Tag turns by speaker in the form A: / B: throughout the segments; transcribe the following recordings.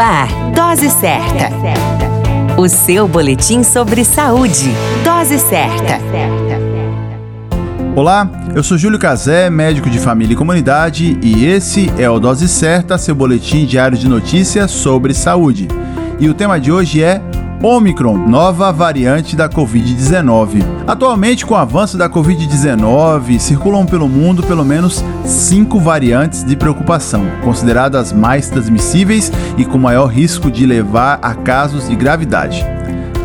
A: ar, Dose Certa. O seu boletim sobre saúde. Dose Certa.
B: Olá, eu sou Júlio Cazé, médico de família e comunidade, e esse é o Dose Certa, seu boletim diário de notícias sobre saúde. E o tema de hoje é Omicron, nova variante da Covid-19. Atualmente, com o avanço da Covid-19, circulam pelo mundo pelo menos cinco variantes de preocupação, consideradas mais transmissíveis e com maior risco de levar a casos de gravidade: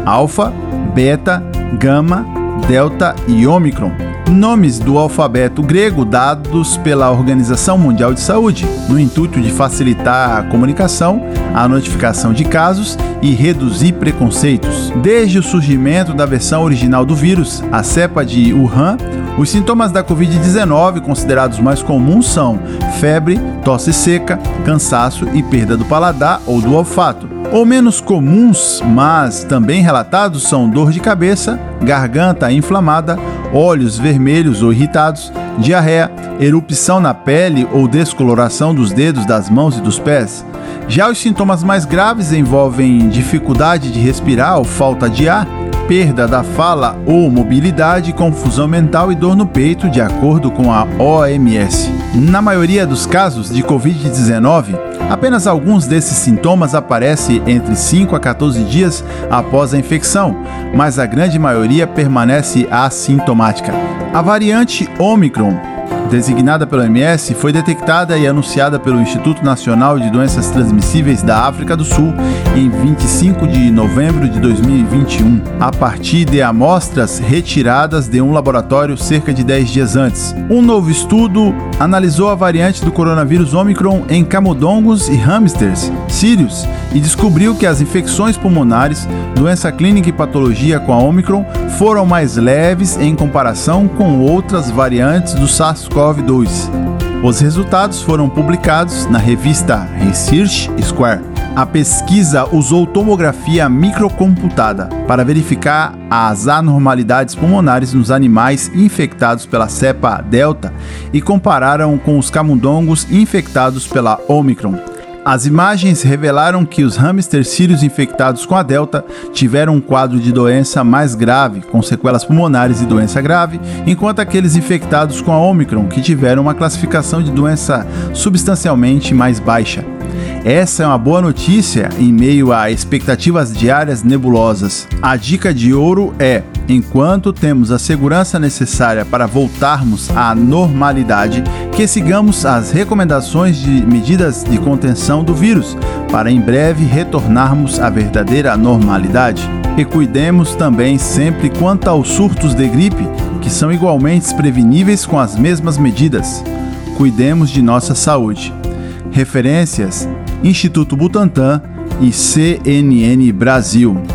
B: Alfa, Beta, Gama, Delta e Omicron nomes do alfabeto grego dados pela Organização Mundial de Saúde, no intuito de facilitar a comunicação, a notificação de casos e reduzir preconceitos. Desde o surgimento da versão original do vírus, a cepa de Wuhan, os sintomas da Covid-19 considerados mais comuns são febre, tosse seca, cansaço e perda do paladar ou do olfato. Ou menos comuns, mas também relatados, são dor de cabeça, garganta inflamada, olhos vermelhos ou irritados, diarreia, erupção na pele ou descoloração dos dedos das mãos e dos pés. Já os sintomas mais graves envolvem dificuldade de respirar ou falta de ar, perda da fala ou mobilidade, confusão mental e dor no peito, de acordo com a OMS. Na maioria dos casos de Covid-19, apenas alguns desses sintomas aparecem entre 5 a 14 dias após a infecção, mas a grande maioria permanece assintomática. A variante Omicron designada pela OMS, foi detectada e anunciada pelo Instituto Nacional de Doenças Transmissíveis da África do Sul em 25 de novembro de 2021, a partir de amostras retiradas de um laboratório cerca de 10 dias antes. Um novo estudo analisou a variante do coronavírus Omicron em camundongos e hamsters sírios e descobriu que as infecções pulmonares, doença clínica e patologia com a Omicron foram mais leves em comparação com outras variantes do SARS-CoV SARS-CoV-2. Os resultados foram publicados na revista Research Square. A pesquisa usou tomografia microcomputada para verificar as anormalidades pulmonares nos animais infectados pela cepa Delta e compararam com os camundongos infectados pela Omicron. As imagens revelaram que os hamsters sírios infectados com a Delta tiveram um quadro de doença mais grave, com sequelas pulmonares e doença grave, enquanto aqueles infectados com a Omicron, que tiveram uma classificação de doença substancialmente mais baixa. Essa é uma boa notícia em meio a expectativas diárias nebulosas. A dica de ouro é: enquanto temos a segurança necessária para voltarmos à normalidade, que sigamos as recomendações de medidas de contenção do vírus, para em breve retornarmos à verdadeira normalidade. E cuidemos também sempre quanto aos surtos de gripe, que são igualmente preveníveis com as mesmas medidas. Cuidemos de nossa saúde. Referências Instituto Butantan e CNN Brasil.